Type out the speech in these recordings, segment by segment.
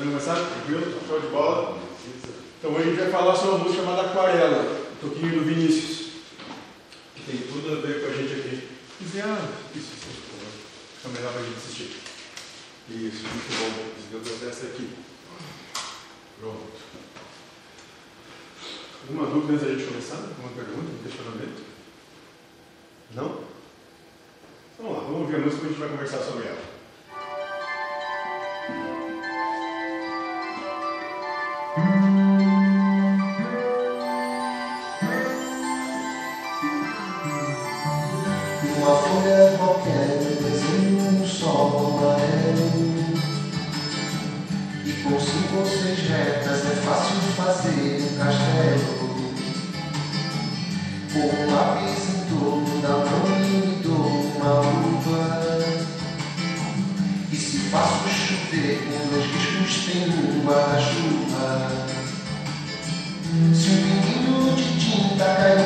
também vai sabe, viu? Show de bola. Então hoje a gente vai falar sobre uma música chamada Aquarela, um toquinho do Vinícius, que tem tudo a ver com a gente aqui. Desenhando. Isso, isso, por favor. É melhor pra gente assistir. Isso, muito bom. Deus essa aqui. Pronto. Alguma dúvida antes da gente começar? Alguma pergunta, um questionamento? Não? Então, vamos lá, vamos ver a música e a gente vai conversar sobre ela. pernas discutindo embaixo do mar. Se vinho pinguinho de tinta cair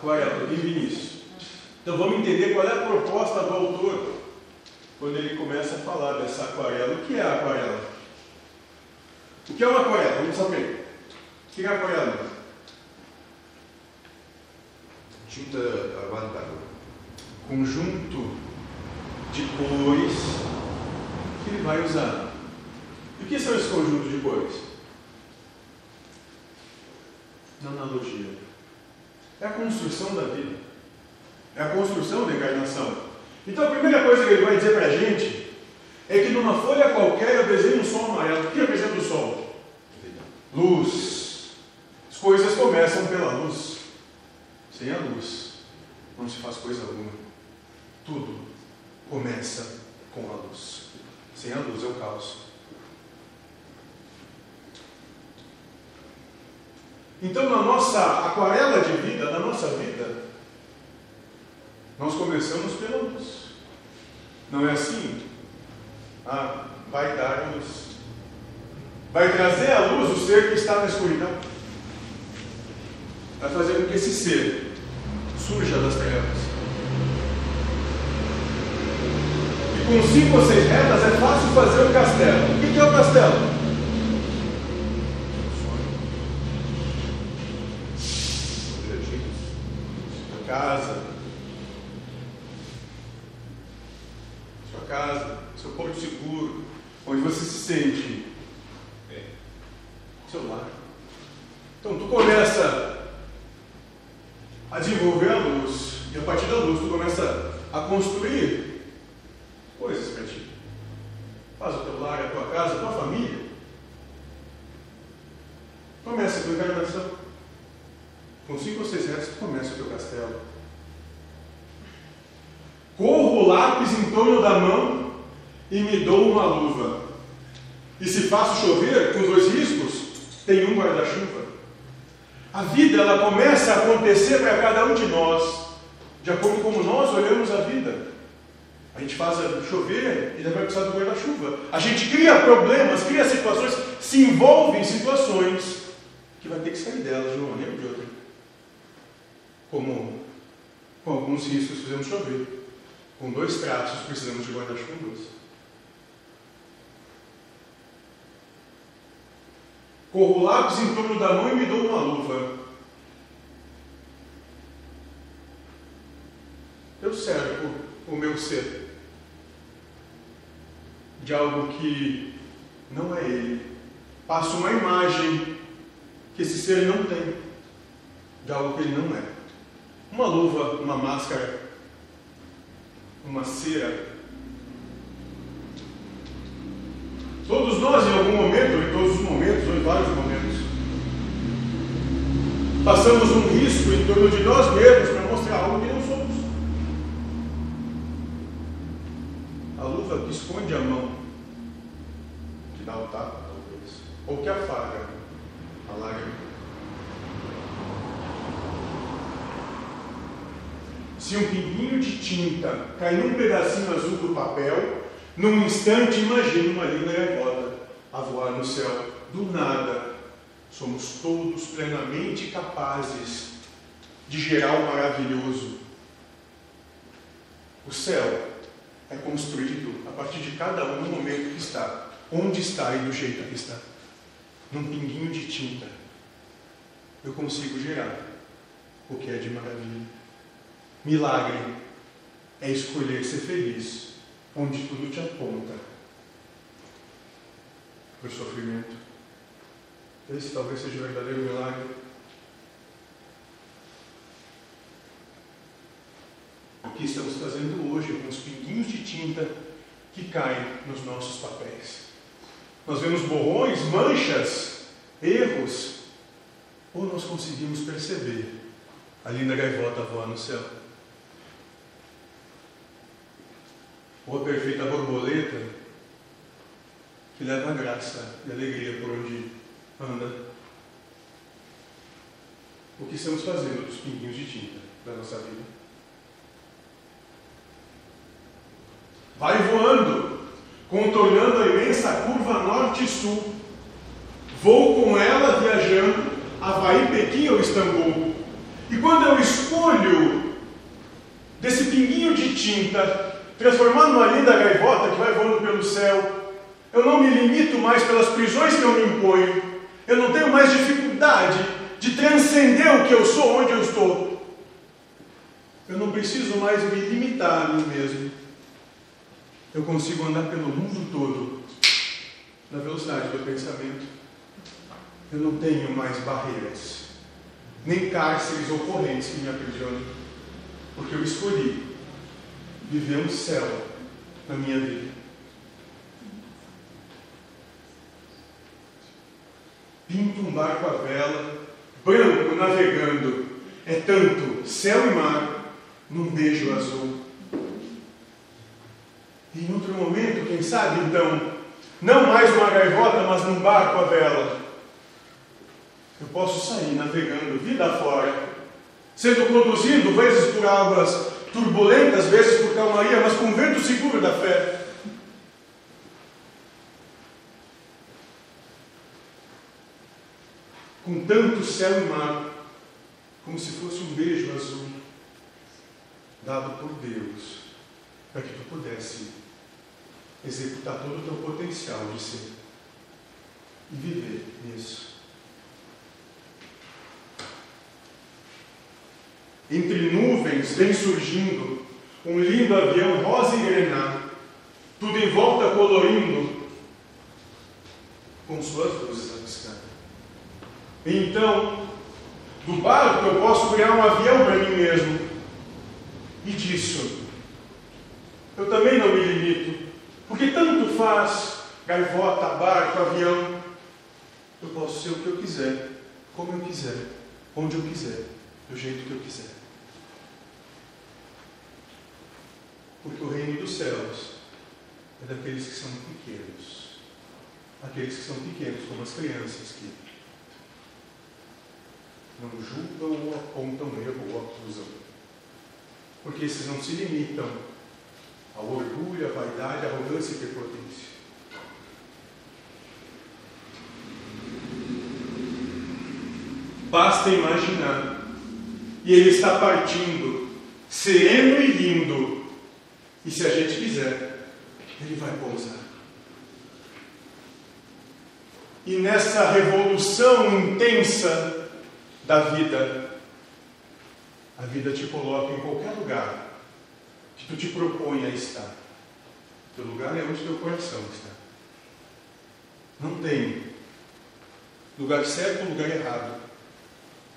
Aquarela, de Vinícius. Então vamos entender qual é a proposta do autor quando ele começa a falar dessa aquarela. O que é a aquarela? O que é uma aquarela? Vamos saber. O que é a aquarela? Tinta avançada. Conjunto de cores que ele vai usar. E o que são esses conjuntos de cores? Na analogia. É a construção da vida. É a construção da encarnação. Então a primeira coisa que ele vai dizer para a gente é que numa folha qualquer eu desenho um sol amarelo. O que representa o sol? Luz. As coisas começam pela luz. Sem a luz não se faz coisa alguma. Tudo começa com a luz. Sem a luz é o caos. Então, na nossa aquarela de vida, na nossa vida, nós começamos pela luz. Não é assim? Ah, vai dar luz. Vai trazer à luz o ser que está na escuridão. Vai fazer com que esse ser surja das trevas. E com cinco ou seis retas é fácil fazer um castelo. O que é o um castelo? Casa, sua casa, seu porto seguro, onde você se sente. É, seu lar. Então tu começa a desenvolver a luz, e a partir da luz tu começa a construir coisas para ti. Faz o teu lar, a tua casa, a tua família. Começa a tua encarnação. Com cinco ou seis retos, tu começa o teu castelo. Corro o lápis em torno da mão e me dou uma luva. E se faço chover com dois riscos, tem um guarda-chuva. A vida ela começa a acontecer para cada um de nós, de acordo com como nós olhamos a vida. A gente faz chover e vai precisar do guarda-chuva. A gente cria problemas, cria situações, se envolve em situações que vai ter que sair delas de uma maneira ou de outra. Como com alguns riscos fizemos chover. Com dois pratos precisamos de guarda-chuvas. Corro lápis em torno da mão e me dou uma luva. Eu cerco o meu ser de algo que não é ele. Passo uma imagem que esse ser não tem, de algo que ele não é. Uma luva, uma máscara, uma cera. Todos nós, em algum momento, ou em todos os momentos, ou em vários momentos, passamos um risco em torno de nós mesmos para mostrar algo que não somos. A luva que esconde a mão, que dá o tapa, talvez, ou que afaga a lágrima. Se um pinguinho de tinta cai num pedacinho azul do papel, num instante imagine uma linda gaivota a voar no céu. Do nada, somos todos plenamente capazes de gerar o maravilhoso. O céu é construído a partir de cada um no momento que está, onde está e do jeito que está. Num pinguinho de tinta, eu consigo gerar o que é de maravilha. Milagre é escolher ser feliz onde tudo te aponta para o sofrimento. Esse talvez seja o verdadeiro milagre. O que estamos fazendo hoje com os pinguinhos de tinta que caem nos nossos papéis. Nós vemos borrões, manchas, erros, ou nós conseguimos perceber a linda gaivota voar no céu. ou a perfeita borboleta que leva graça e alegria por onde anda. O que estamos fazendo dos pinguinhos de tinta da nossa vida? Vai voando, contornando a imensa curva norte sul. Vou com ela viajando, Havaí, Pequim ou Istambul. E quando eu escolho desse pinguinho de tinta, transformar numa linda gaivota que vai voando pelo céu, eu não me limito mais pelas prisões que eu me imponho, eu não tenho mais dificuldade de transcender o que eu sou, onde eu estou. Eu não preciso mais me limitar a mim mesmo. Eu consigo andar pelo mundo todo na velocidade do pensamento. Eu não tenho mais barreiras, nem cárceres ou correntes que me aprisionam, porque eu escolhi viver um céu na minha vida. Pinto um barco à vela, branco navegando, é tanto céu e mar num beijo azul. Em outro momento, quem sabe então, não mais uma gaivota, mas num barco à vela, eu posso sair navegando vida fora, sendo conduzido vezes por águas turbulentas, vezes por calmaria, mas com vento seguro da fé. Com tanto céu e mar, como se fosse um beijo azul, dado por Deus, para que tu pudesse executar todo o teu potencial de ser e viver nisso. Entre nuvens vem surgindo um lindo avião rosa e grená, tudo em volta colorindo com suas luzes a piscar. Então, do barco eu posso criar um avião para mim mesmo. E disso, eu também não me limito, porque tanto faz gaivota, barco, avião. Eu posso ser o que eu quiser, como eu quiser, onde eu quiser, do jeito que eu quiser. Porque o reino dos céus é daqueles que são pequenos. Aqueles que são pequenos, como as crianças que não julgam ou apontam erro ou acusam. Porque esses não se limitam ao orgulho, à vaidade, à arrogância e prepotência. Basta imaginar. E ele está partindo, sereno e lindo. E se a gente quiser, ele vai pousar. E nessa revolução intensa da vida, a vida te coloca em qualquer lugar que tu te propõe a estar. Teu lugar é onde teu coração está. Não tem lugar certo ou lugar errado.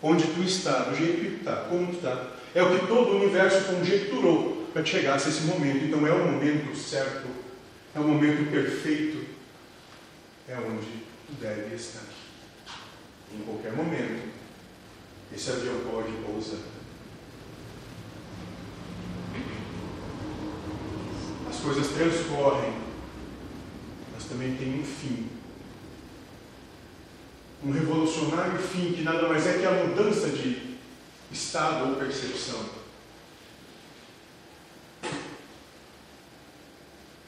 Onde tu está, do jeito que tu está, como tu está. É o que todo o universo conjecturou para que chegasse a esse momento. Então é o momento certo, é o momento perfeito, é onde tu deve estar. Em qualquer momento, esse avião pode pousar. As coisas transcorrem, mas também tem um fim. Um revolucionário fim que nada mais é que a mudança de estado ou percepção.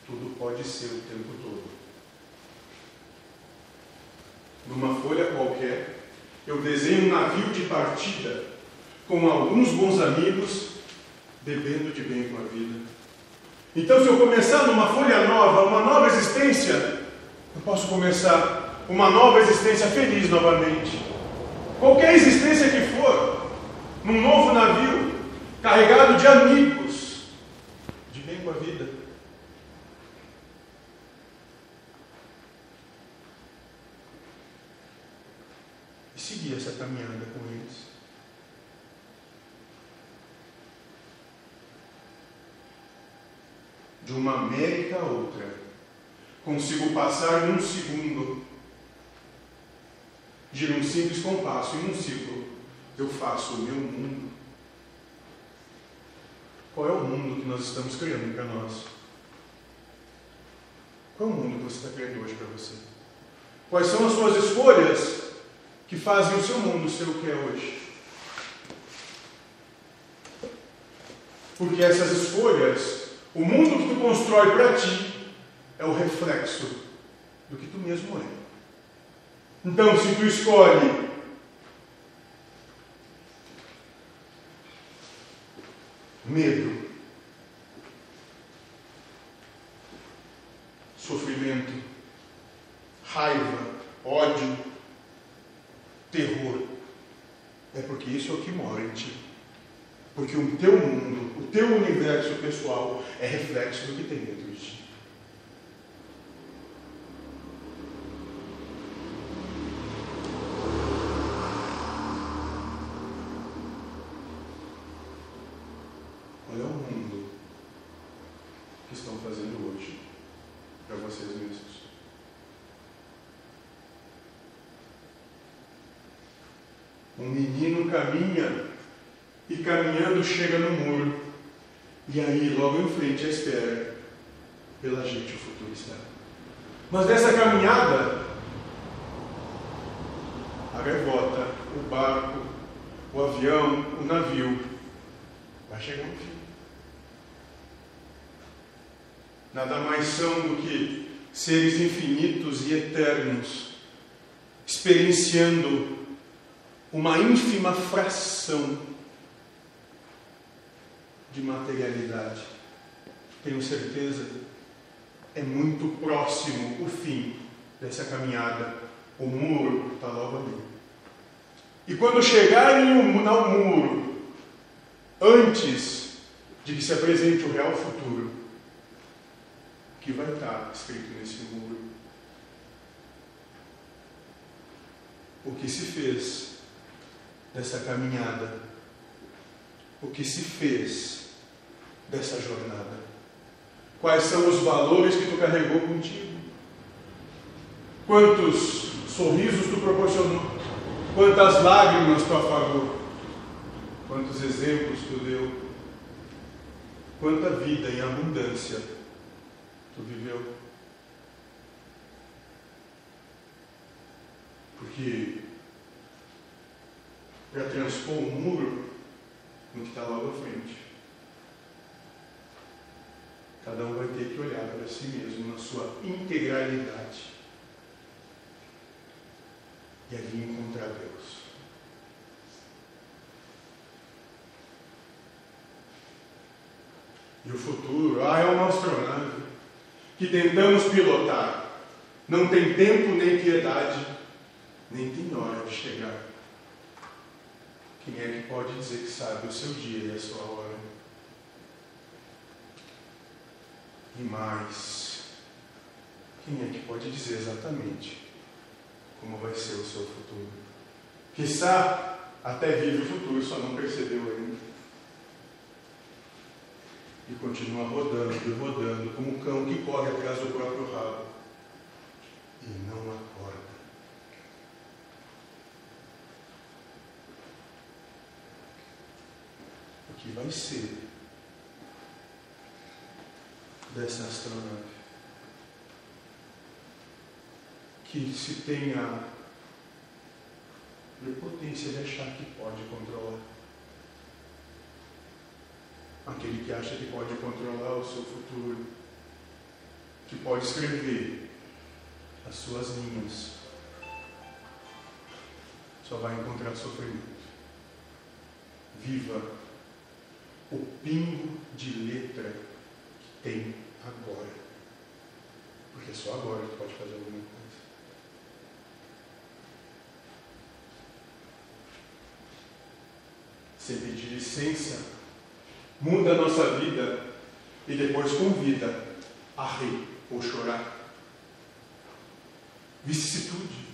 Tudo pode ser o tempo todo. Numa folha qualquer, eu desenho um navio de partida com alguns bons amigos, bebendo de bem com a vida. Então, se eu começar numa folha nova, uma nova existência, eu posso começar uma nova existência feliz novamente. Qualquer existência que for, num novo navio, carregado de amigos, de bem com a vida. E seguir essa caminhada com eles. De uma América a outra, consigo passar num segundo de um simples compasso em um ciclo, eu faço o meu mundo. Qual é o mundo que nós estamos criando para nós? Qual é o mundo que você está criando hoje para você? Quais são as suas escolhas que fazem o seu mundo ser o que é hoje? Porque essas escolhas, o mundo que tu constrói para ti, é o reflexo do que tu mesmo é. Então, se tu escolhe medo, sofrimento, raiva, ódio, terror. É porque isso é o que mora em ti. Porque o teu mundo, teu universo pessoal é reflexo do que tem dentro de ti. Olha o mundo que estão fazendo hoje para vocês mesmos. Um menino caminha e caminhando chega no muro. E aí, logo em frente, à espera pela gente o futuro está. Mas nessa caminhada, a gaivota, o barco, o avião, o navio, vai chegar no fim. Nada mais são do que seres infinitos e eternos, experienciando uma ínfima fração de materialidade. Tenho certeza, é muito próximo o fim dessa caminhada. O muro está logo ali. E quando chegarem no muro, antes de que se apresente o real futuro, que vai estar escrito nesse muro? O que se fez dessa caminhada? O que se fez dessa jornada? Quais são os valores que tu carregou contigo? Quantos sorrisos tu proporcionou? Quantas lágrimas tu afagou? Quantos exemplos tu deu? Quanta vida em abundância tu viveu? Porque para transpor o muro no que está logo à frente, cada um vai ter que olhar para si mesmo na sua integralidade e ali encontrar Deus. E o futuro, ah, é uma astronave que tentamos pilotar. Não tem tempo nem piedade, nem tem hora de chegar. Quem é que pode dizer que sabe o seu dia e a sua hora? E mais, quem é que pode dizer exatamente como vai ser o seu futuro? Quizá até vive o futuro, só não percebeu ainda e continua rodando e rodando, como um cão que corre atrás do próprio rabo e não acorda. O que vai ser dessa astronave? Que se tenha prepotência de achar que pode controlar aquele que acha que pode controlar o seu futuro, que pode escrever as suas linhas, só vai encontrar sofrimento. Viva o pingo de letra que tem agora. Porque é só agora que pode fazer alguma coisa. Sem pedir licença muda a nossa vida e depois convida a rir ou chorar. Vicissitude,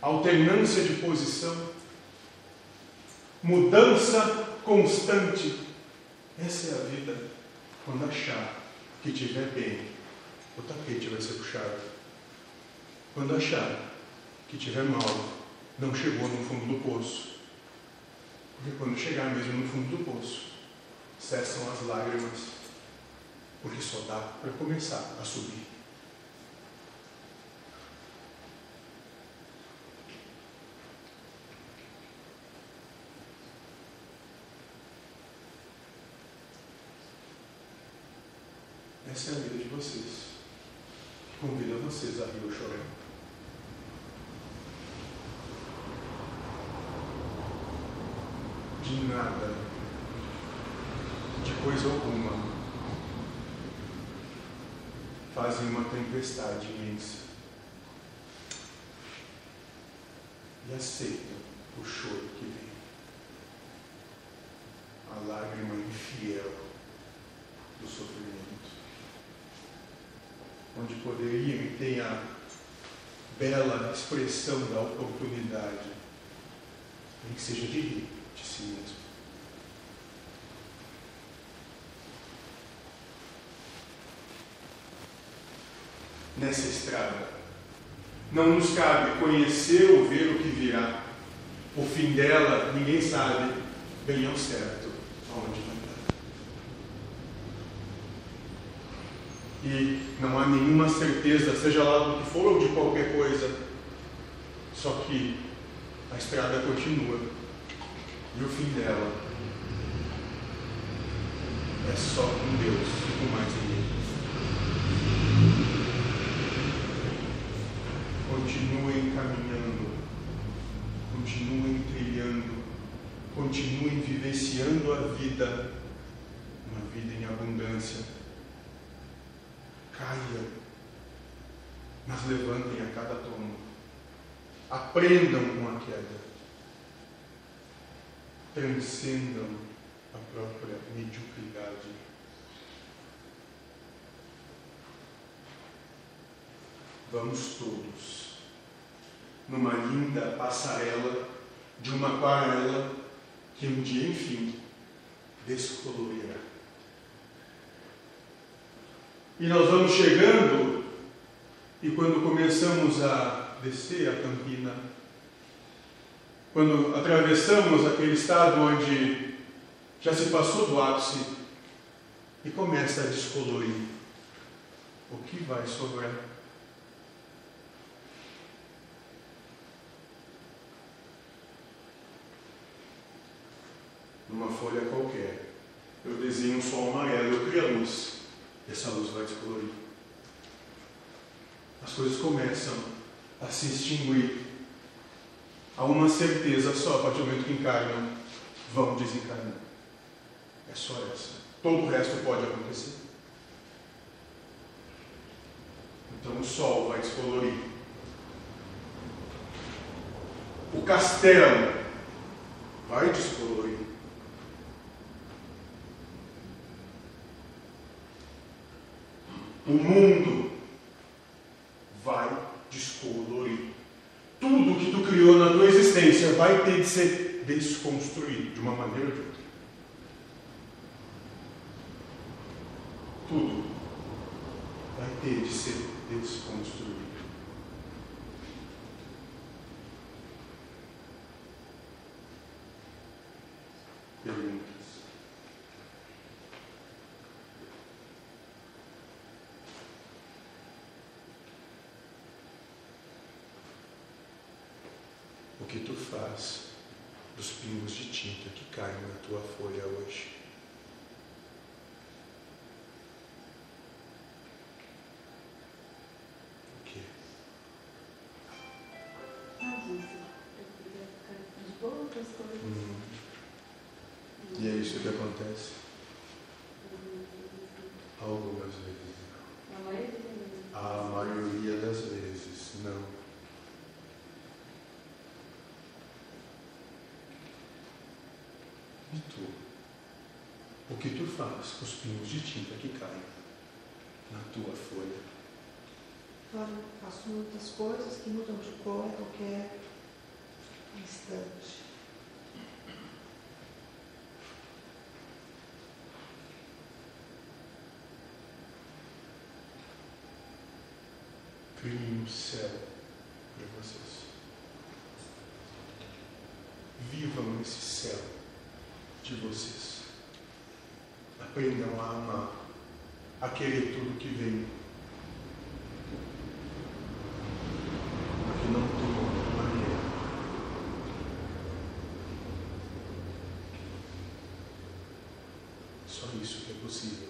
alternância de posição, mudança constante. Essa é a vida quando achar que estiver bem, o tapete vai ser puxado. Quando achar que estiver mal, não chegou no fundo do poço. Porque quando chegar mesmo no fundo do poço, cessam as lágrimas, porque só dá para começar a subir. Essa é a vida de vocês. Convido vocês a rir chorando. De nada. De coisa alguma, fazem uma tempestade imensa. E aceitam o choro que vem, a lágrima infiel do sofrimento, onde poderiam e tem a bela expressão da oportunidade, nem que seja de rir de si mesmo. Nessa estrada, não nos cabe conhecer ou ver o que virá. O fim dela, ninguém sabe bem ao certo aonde vai dar. E não há nenhuma certeza, seja lá do que for ou de qualquer coisa. Só que a estrada continua. E o fim dela é só com Deus e com mais ninguém. Continuem caminhando, continuem trilhando, continuem vivenciando a vida, uma vida em abundância. Caia, mas levantem a cada tombo. Aprendam com a queda. Transcendam a própria mediocridade. Vamos todos numa linda passarela de uma aquarela que um dia, enfim, descolorirá. E nós vamos chegando, e quando começamos a descer a campina, quando atravessamos aquele estado onde já se passou do ápice e começa a descolorir, o que vai sobrar? numa folha qualquer, eu desenho um sol amarelo, eu crio a luz. Essa luz vai descolorir. As coisas começam a se extinguir. Há uma certeza só, a partir do momento que encarnam, vão desencarnar. É só essa. Todo o resto pode acontecer. Então o sol vai descolorir. O castelo vai descolorir. O mundo vai descolorir. Tudo que tu criou na tua existência vai ter de ser desconstruído de uma maneira ou de outra. Tudo vai ter de ser desconstruído. O que tu faz dos pingos de tinta que caem na tua folha hoje? Que tu faz com os pingos de tinta que caem na tua folha? Olha, faço muitas coisas que mudam de cor a qualquer instante. Criem um céu para vocês. Vivam esse céu de vocês. Aprendam a amar, a querer tudo que vem. Porque não outra maneira. Só isso que é possível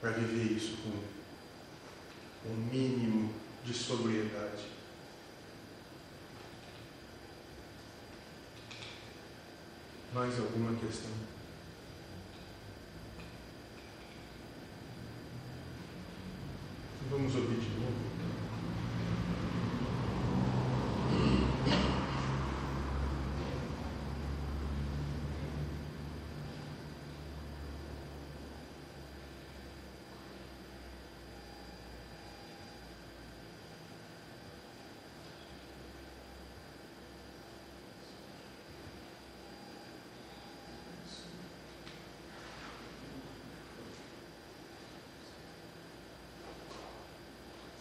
para viver isso com um mínimo de sobriedade. Mais alguma questão? Vamos ouvir de novo.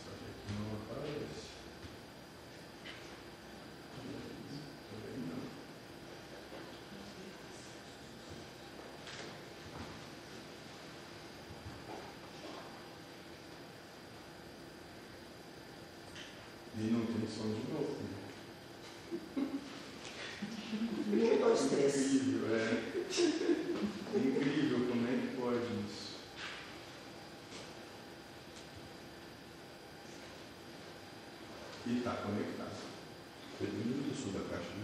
Só que aqui não aparece. Também não. E não tem som de novo. Um, dois, três. Incrível, é. Incrível como é que pode isso. E está conectado. Foi muito do sul da caixa,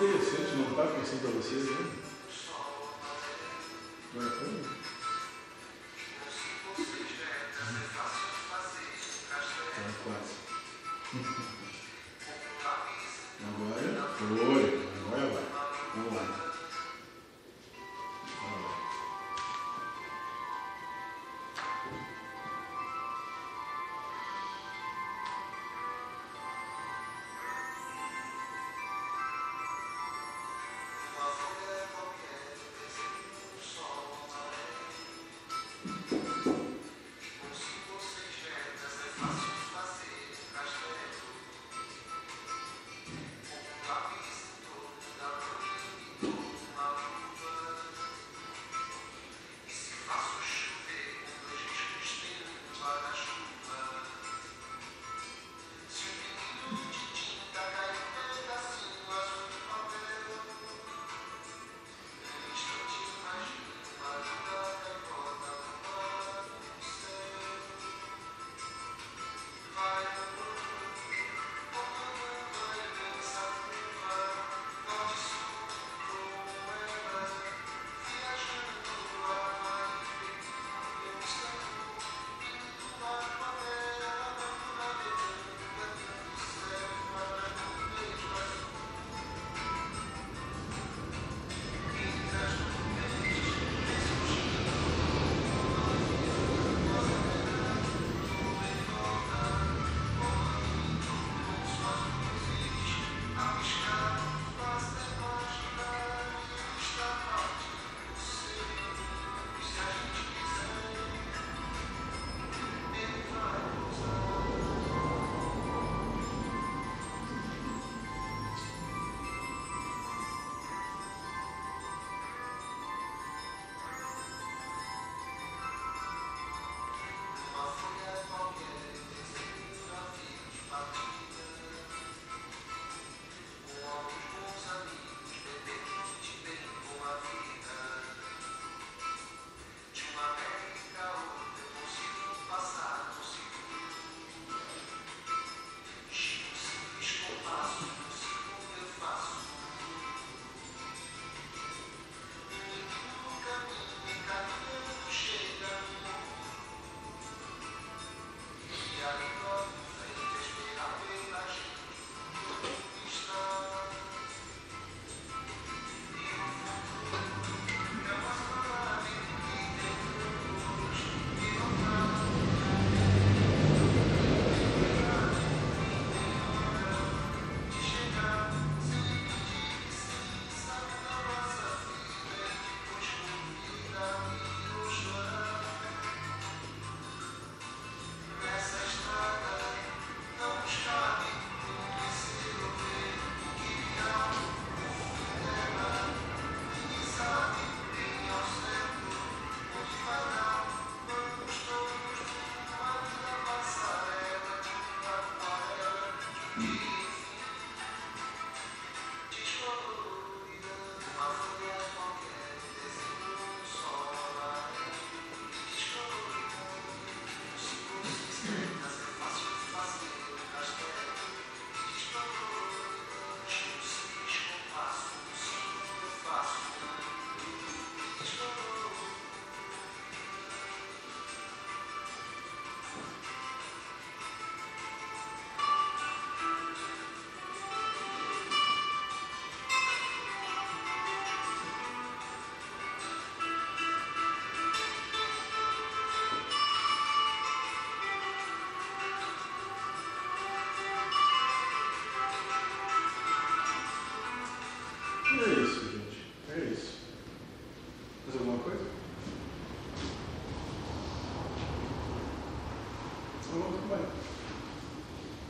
Interessante, não está pensando para vocês, né? Agora foi?